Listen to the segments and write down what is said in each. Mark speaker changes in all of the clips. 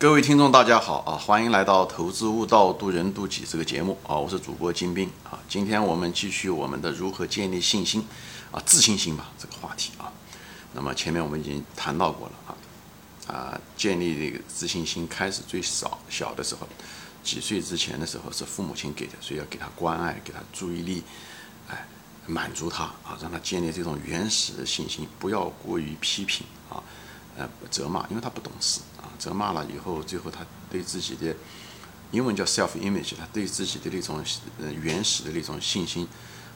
Speaker 1: 各位听众，大家好啊！欢迎来到《投资悟道，渡人渡己》这个节目啊！我是主播金兵啊！今天我们继续我们的如何建立信心啊、自信心吧这个话题啊。那么前面我们已经谈到过了啊啊，建立这个自信心开始最少小的时候，几岁之前的时候是父母亲给的，所以要给他关爱，给他注意力，哎，满足他啊，让他建立这种原始的信心，不要过于批评啊。呃，责骂，因为他不懂事啊，责骂了以后，最后他对自己的英文叫 self image，他对自己的那种呃原始的那种信心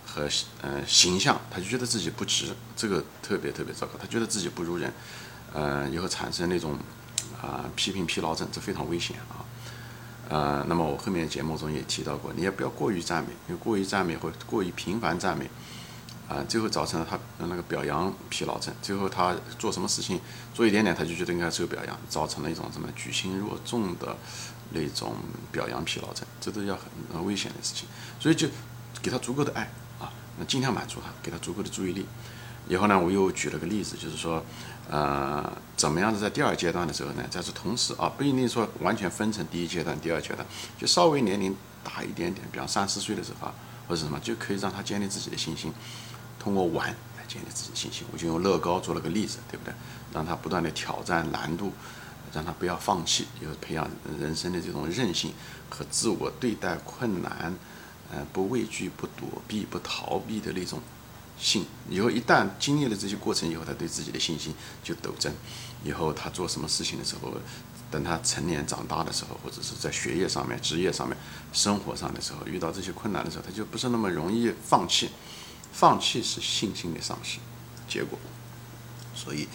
Speaker 1: 和呃形象，他就觉得自己不值，这个特别特别糟糕，他觉得自己不如人，呃，以后产生那种啊批评疲劳症，这非常危险啊，呃，那么我后面节目中也提到过，你也不要过于赞美，因为过于赞美或过于频繁赞美。啊，最后造成了他那个表扬疲劳症。最后他做什么事情，做一点点他就觉得应该受表扬，造成了一种什么举轻若重的那种表扬疲劳症，这都要很危险的事情。所以就给他足够的爱啊，那尽量满足他，给他足够的注意力。以后呢，我又举了个例子，就是说，呃，怎么样子在第二阶段的时候呢，在这同时啊，不一定说完全分成第一阶段、第二阶段，就稍微年龄大一点点，比方三四岁的时候啊，或者什么，就可以让他建立自己的信心。通过玩来建立自己信心，我就用乐高做了个例子，对不对？让他不断的挑战难度，让他不要放弃，以后培养人生的这种韧性和自我对待困难，呃，不畏惧、不躲避、不逃避的那种性。以后一旦经历了这些过程以后，他对自己的信心就陡增。以后他做什么事情的时候，等他成年长大的时候，或者是在学业上面、职业上面、生活上的时候，遇到这些困难的时候，他就不是那么容易放弃。放弃是信心的丧失结果，所以，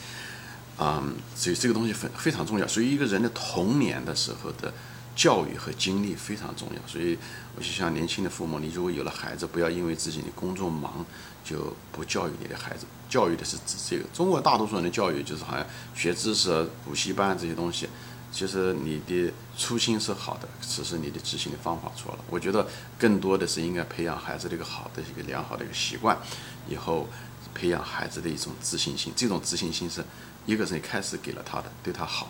Speaker 1: 嗯，所以这个东西非非常重要。所以一个人的童年的时候的教育和经历非常重要。所以我就像年轻的父母，你如果有了孩子，不要因为自己的工作忙就不教育你的孩子。教育的是指这个。中国大多数人的教育就是好像学知识、补习班这些东西。其实你的初心是好的，只是你的执行的方法错了。我觉得更多的是应该培养孩子的一个好的一个良好的一个习惯，以后培养孩子的一种自信心。这种自信心是一个是你开始给了他的，对他好；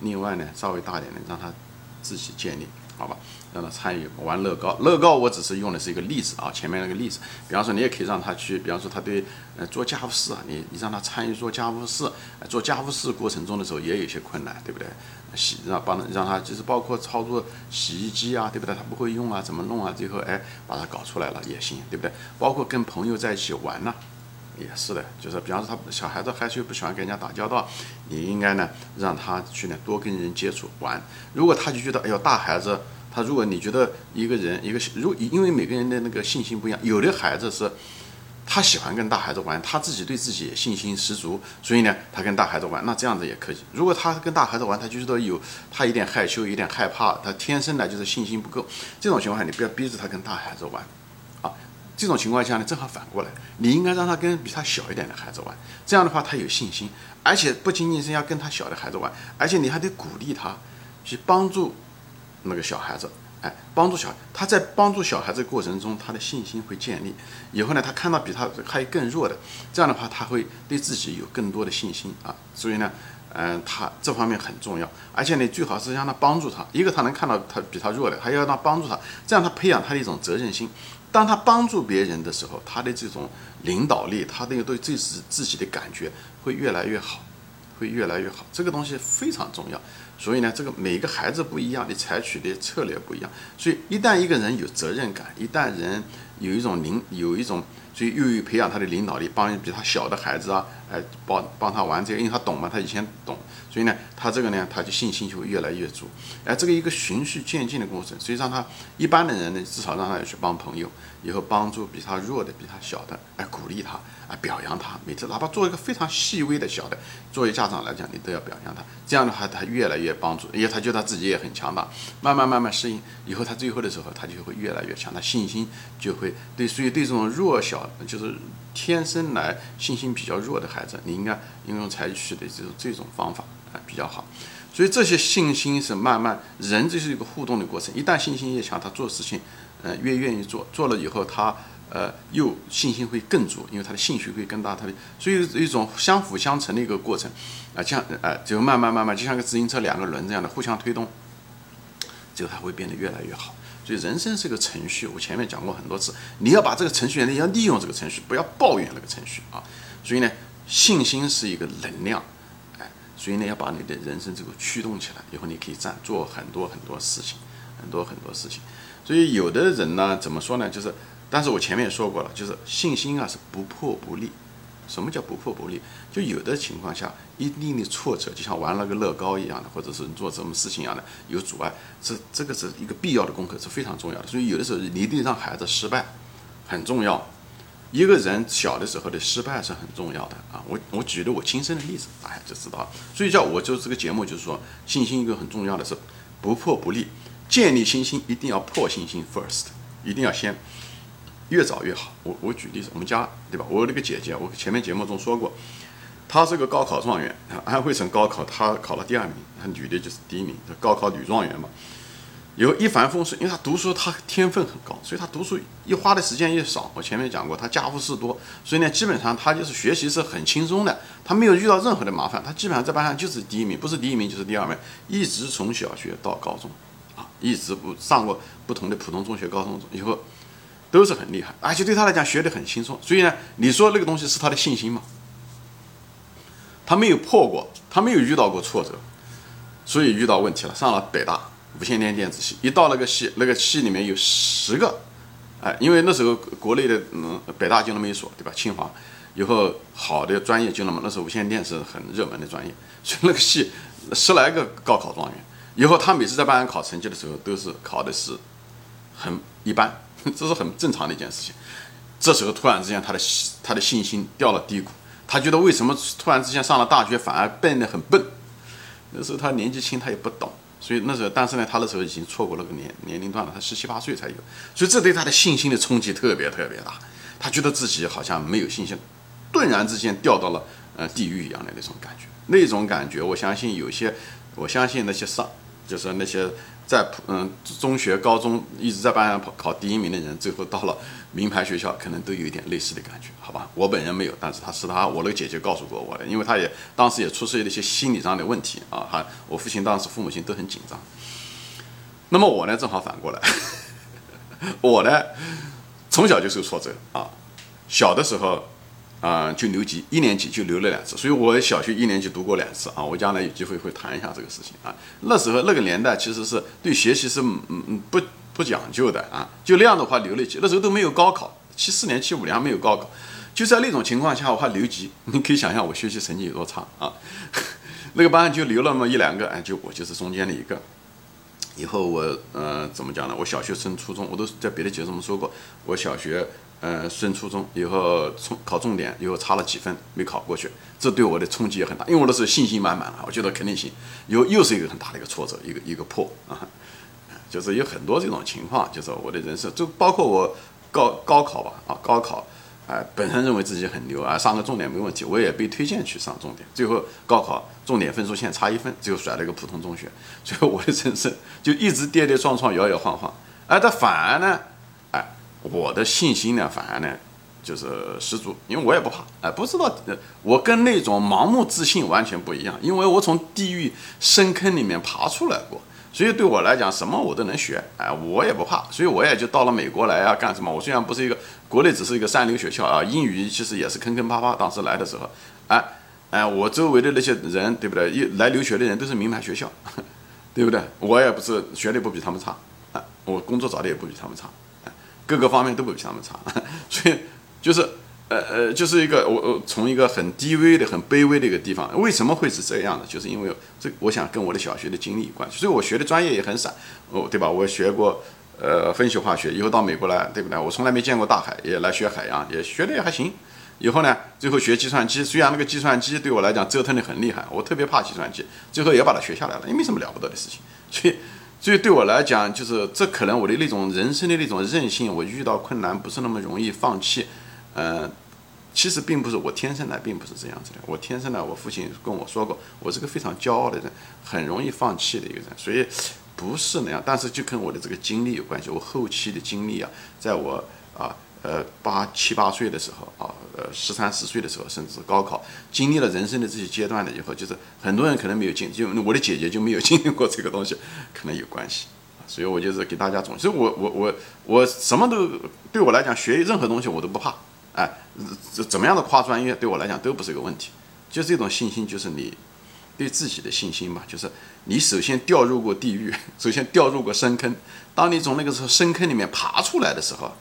Speaker 1: 另外呢，稍微大一点的让他自己建立。好吧，让他参与玩乐高。乐高我只是用的是一个例子啊，前面那个例子。比方说，你也可以让他去，比方说他对呃做家务事啊，你你让他参与做家务事。做家务事过程中的时候也有一些困难，对不对？洗让帮让他就是包括操作洗衣机啊，对不对？他不会用啊，怎么弄啊？最后哎把它搞出来了也行，对不对？包括跟朋友在一起玩呢。也是的，就是比方说他小孩子害羞不喜欢跟人家打交道，你应该呢让他去呢多跟人接触玩。如果他就觉得哎呦大孩子，他如果你觉得一个人一个如因为每个人的那个信心不一样，有的孩子是他喜欢跟大孩子玩，他自己对自己信心十足，所以呢他跟大孩子玩，那这样子也可以。如果他跟大孩子玩，他就觉得有他有点害羞，有点害怕，他天生的就是信心不够，这种情况下你不要逼着他跟大孩子玩。这种情况下呢，正好反过来，你应该让他跟比他小一点的孩子玩，这样的话他有信心，而且不仅仅是要跟他小的孩子玩，而且你还得鼓励他去帮助那个小孩子，哎，帮助小他在帮助小孩子过程中，他的信心会建立。以后呢，他看到比他还更弱的，这样的话他会对自己有更多的信心啊。所以呢，嗯，他这方面很重要，而且你最好是让他帮助他，一个他能看到他比他弱的，还要让他帮助他，这样他培养他的一种责任心。当他帮助别人的时候，他的这种领导力，他的对这是自己的感觉会越来越好，会越来越好。这个东西非常重要。所以呢，这个每个孩子不一样，你采取的策略不一样。所以一旦一个人有责任感，一旦人有一种领，有一种，所以又有培养他的领导力，帮比他小的孩子啊，哎，帮帮他玩这个，因为他懂嘛，他以前懂。所以呢，他这个呢，他就信心就会越来越足。哎，这个一个循序渐进的过程。所以让他一般的人呢，至少让他去帮朋友，以后帮助比他弱的、比他小的，哎，鼓励他，啊，表扬他。每次哪怕做一个非常细微的小的，作为家长来讲，你都要表扬他。这样的话，他越来越帮助，因为他觉得他自己也很强大。慢慢慢慢适应以后，他最后的时候，他就会越来越强，他信心就会对。所以对这种弱小，就是天生来信心比较弱的孩子，孩子你应该应用采取的这种这种方法。啊，比较好，所以这些信心是慢慢人这是一个互动的过程。一旦信心越强，他做事情，呃，越愿意做。做了以后，他呃，又信心会更足，因为他的兴趣会更大，他的所以一种相辅相成的一个过程啊，像呃，就慢慢慢慢，就像个自行车两个轮这样的互相推动，最后它会变得越来越好。所以人生是个程序，我前面讲过很多次，你要把这个程序，你要利用这个程序，不要抱怨那个程序啊。所以呢，信心是一个能量，哎，所以呢，要把你的人生这个驱动起来，以后你可以干做很多很多事情，很多很多事情。所以有的人呢，怎么说呢？就是，但是我前面也说过了，就是信心啊是不破不立。什么叫不破不立？就有的情况下，一定的挫折，就像玩了个乐高一样的，或者是做什么事情一样的，有阻碍，这这个是一个必要的功课，是非常重要的。所以有的时候你一定让孩子失败，很重要。一个人小的时候的失败是很重要的啊。我我举的我亲身的例子，大家就知道了。所以叫我就这个节目就是说，信心一个很重要的是不破不立。建立信心一定要破信心 first，一定要先越早越好。我我举例子，我们家对吧？我有那个姐姐，我前面节目中说过，她是个高考状元，安徽省高考她考了第二名，她女的就是第一名，高考女状元嘛，有一帆风顺，因为他读书他天分很高，所以他读书一花的时间也少。我前面讲过，他家务事多，所以呢，基本上他就是学习是很轻松的，他没有遇到任何的麻烦，他基本上在班上就是第一名，不是第一名就是第二名，一直从小学到高中。啊一直不上过不同的普通中学、高中以后，都是很厉害，而且对他来讲学得很轻松。所以呢，你说那个东西是他的信心吗？他没有破过，他没有遇到过挫折，所以遇到问题了。上了北大无线电电子系，一到那个系，那个系里面有十个，哎，因为那时候国内的嗯北大就那么一所，对吧？清华以后好的专业就那么，那时候无线电是很热门的专业，所以那个系十来个高考状元。以后他每次在班上考成绩的时候，都是考的是很一般，这是很正常的一件事情。这时候突然之间，他的他的信心掉了低谷，他觉得为什么突然之间上了大学反而变得很笨？那时候他年纪轻，他也不懂，所以那时候，但是呢，他那时候已经错过那个年年龄段了，他十七八岁才有，所以这对他的信心的冲击特别特别大。他觉得自己好像没有信心，顿然之间掉到了呃地狱一样的那种感觉，那种感觉，我相信有些。我相信那些上，就是那些在普嗯中学、高中一直在班上考考第一名的人，最后到了名牌学校，可能都有一点类似的感觉，好吧？我本人没有，但是他是他我那个姐姐告诉过我的，因为他也当时也出现了一些心理上的问题啊，哈，我父亲当时父母亲都很紧张。那么我呢，正好反过来，我呢从小就受挫折啊，小的时候。啊，就留级，一年级就留了两次，所以我小学一年级读过两次啊。我将来有机会会谈一下这个事情啊。那时候那个年代其实是对学习是嗯嗯不不讲究的啊，就那样的话留了级。那时候都没有高考，七四年、七五年还没有高考，就在那种情况下我还留级，你可以想象我学习成绩有多差啊。那个班就留那么一两个，哎，就我就是中间的一个。以后我呃怎么讲呢？我小学升初中，我都在别的节目中说过，我小学。呃，升初中以后，重考重点以后差了几分没考过去，这对我的冲击也很大。因为我那时候信心满满啊，我觉得肯定行。又又是一个很大的一个挫折，一个一个破啊，就是有很多这种情况，就是我的人生，就包括我高高考吧啊，高考，哎，本身认为自己很牛啊，上个重点没问题，我也被推荐去上重点，最后高考重点分数线差一分，最后甩了一个普通中学，所以我的人生就一直跌跌撞撞，摇摇晃晃。哎，但反而呢。我的信心呢，反而呢，就是十足，因为我也不怕，哎，不知道，我跟那种盲目自信完全不一样，因为我从地狱深坑里面爬出来过，所以对我来讲，什么我都能学，哎，我也不怕，所以我也就到了美国来啊，干什么？我虽然不是一个国内只是一个三流学校啊，英语其实也是坑坑巴巴，当时来的时候，哎，哎，我周围的那些人，对不对？一来留学的人都是名牌学校，对不对？我也不是学历不比他们差，啊，我工作找的也不比他们差。各个方面都不比他们差，所以就是，呃呃，就是一个我我从一个很低微的、很卑微的一个地方，为什么会是这样的？就是因为这，我想跟我的小学的经历有关系。所以我学的专业也很散，哦，对吧？我学过呃分析化学，以后到美国来，对不对？我从来没见过大海，也来学海洋，也学的也还行。以后呢，最后学计算机，虽然那个计算机对我来讲折腾的很厉害，我特别怕计算机，最后也把它学下来了，也没什么了不得的事情。所以。所以对我来讲，就是这可能我的那种人生的那种韧性，我遇到困难不是那么容易放弃。呃，其实并不是我天生来，并不是这样子的。我天生来，我父亲跟我说过，我是个非常骄傲的人，很容易放弃的一个人。所以不是那样，但是就跟我的这个经历有关系。我后期的经历啊，在我啊呃八七八岁的时候啊，呃十三四岁的时候，甚至高考，经历了人生的这些阶段了以后，就是很多人可能没有经，就我的姐姐就没有经历过这个东西，可能有关系。所以我就是给大家总，所以我我我我什么都对我来讲，学任何东西我都不怕，哎，怎怎么样的跨专业对我来讲都不是一个问题，就这种信心，就是你对自己的信心吧，就是你首先掉入过地狱，首先掉入过深坑，当你从那个时候深坑里面爬出来的时候，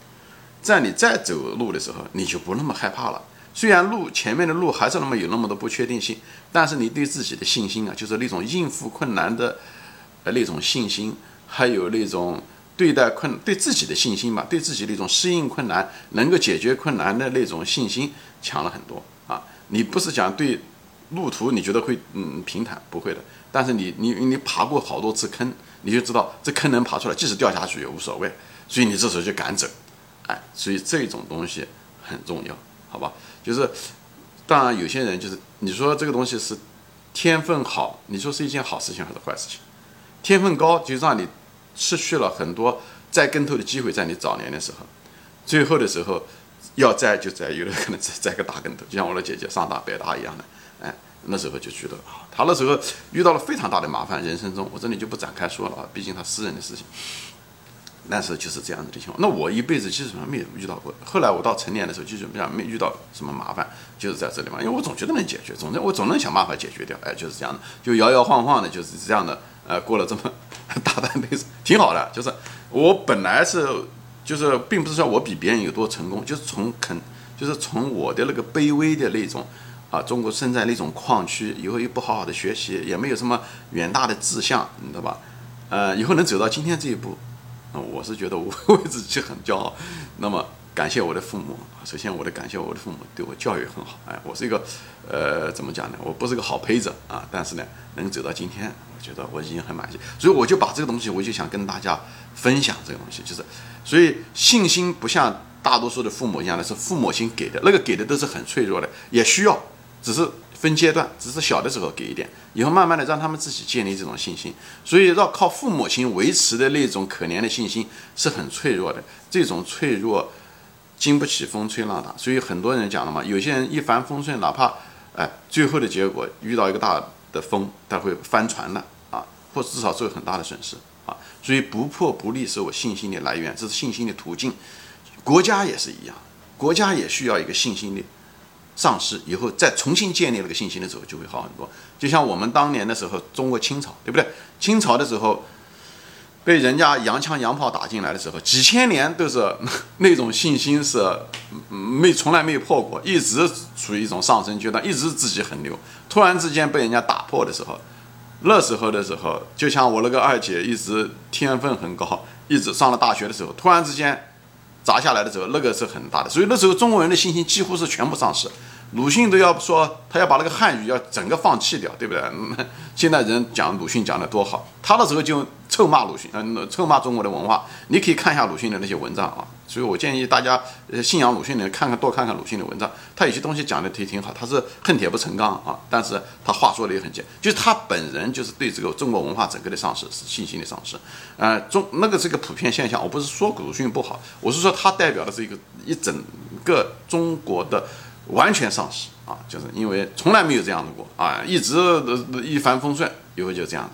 Speaker 1: 在你再走路的时候，你就不那么害怕了。虽然路前面的路还是那么有那么多不确定性，但是你对自己的信心啊，就是那种应付困难的呃那种信心。还有那种对待困对自己的信心吧，对自己的一种适应困难、能够解决困难的那种信心强了很多啊！你不是讲对路途你觉得会嗯平坦，不会的。但是你你你爬过好多次坑，你就知道这坑能爬出来，即使掉下去也无所谓。所以你这时候就敢走，哎，所以这种东西很重要，好吧？就是当然有些人就是你说这个东西是天分好，你说是一件好事情还是坏事情？天分高就让你。失去了很多栽跟头的机会，在你早年的时候，最后的时候要栽就栽，有的可能栽栽个大跟头，就像我的姐姐上大北大一样的，哎，那时候就觉得啊，她那时候遇到了非常大的麻烦，人生中我这里就不展开说了啊，毕竟她私人的事情。那时候就是这样子的情况。那我一辈子基本上没有遇到过。后来我到成年的时候，基本上没遇到什么麻烦，就是在这里嘛，因为我总觉得能解决，总之我总能想办法解决掉。哎，就是这样的，就摇摇晃晃的，就是这样的，呃，过了这么大半辈子，挺好的。就是我本来是，就是并不是说我比别人有多成功，就是从肯，就是从我的那个卑微的那种，啊，中国生在那种矿区，以后又不好好的学习，也没有什么远大的志向，你知道吧？呃，以后能走到今天这一步。啊，我是觉得我 为自己很骄傲。那么感谢我的父母，首先我的感谢我的父母对我教育很好。哎，我是一个，呃，怎么讲呢？我不是个好胚子啊，但是呢，能走到今天，觉得我已经很满意。所以我就把这个东西，我就想跟大家分享这个东西，就是，所以信心不像大多数的父母一样的是父母亲给的，那个给的都是很脆弱的，也需要，只是。分阶段，只是小的时候给一点，以后慢慢的让他们自己建立这种信心。所以要靠父母亲维持的那种可怜的信心是很脆弱的，这种脆弱经不起风吹浪打。所以很多人讲了嘛，有些人一帆风顺，哪怕哎最后的结果遇到一个大的风，它会翻船了啊，或至少受很大的损失啊。所以不破不立是我信心的来源，这是信心的途径。国家也是一样，国家也需要一个信心的。丧失以后，再重新建立那个信心的时候，就会好很多。就像我们当年的时候，中国清朝，对不对？清朝的时候，被人家洋枪洋炮打进来的时候，几千年都是 那种信心是没从来没有破过，一直处于一种上升阶段，一直自己很牛。突然之间被人家打破的时候，那时候的时候，就像我那个二姐，一直天分很高，一直上了大学的时候，突然之间。砸下来的时候，那个是很大的，所以那时候中国人的信心几乎是全部丧失。鲁迅都要说他要把那个汉语要整个放弃掉，对不对？现在人讲鲁迅讲的多好，他那时候就臭骂鲁迅，嗯，臭骂中国的文化。你可以看一下鲁迅的那些文章啊。所以我建议大家，呃，信仰鲁迅的人看看多看看鲁迅的文章，他有些东西讲的挺挺好。他是恨铁不成钢啊，但是他话说的也很简，就是他本人就是对这个中国文化整个的丧失是信心的丧失。呃，中那个是个普遍现象，我不是说鲁迅不好，我是说他代表的是一个一整个中国的完全丧失啊，就是因为从来没有这样的过啊，一直一帆风顺，以后就这样子。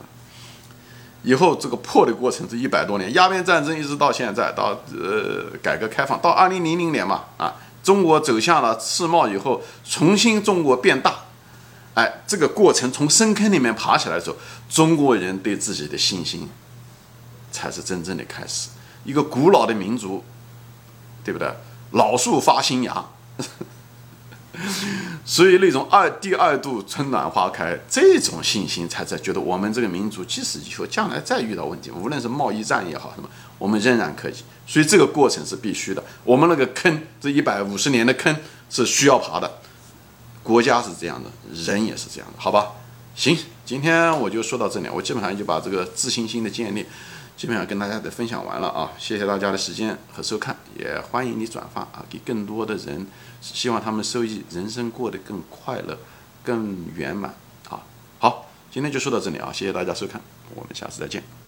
Speaker 1: 以后这个破的过程是一百多年，鸦片战争一直到现在，到呃改革开放，到二零零零年嘛，啊，中国走向了世贸以后，重新中国变大，哎，这个过程从深坑里面爬起来的时候，中国人对自己的信心才是真正的开始。一个古老的民族，对不对？老树发新芽。所以那种二第二度春暖花开这种信心，才在觉得我们这个民族，即使以后将来再遇到问题，无论是贸易战也好什么，我们仍然可以。所以这个过程是必须的。我们那个坑，这一百五十年的坑是需要爬的。国家是这样的，人也是这样的，好吧？行，今天我就说到这里，我基本上就把这个自信心的建立。基本上跟大家的分享完了啊，谢谢大家的时间和收看，也欢迎你转发啊，给更多的人，希望他们收益人生过得更快乐、更圆满啊。好，今天就说到这里啊，谢谢大家收看，我们下次再见。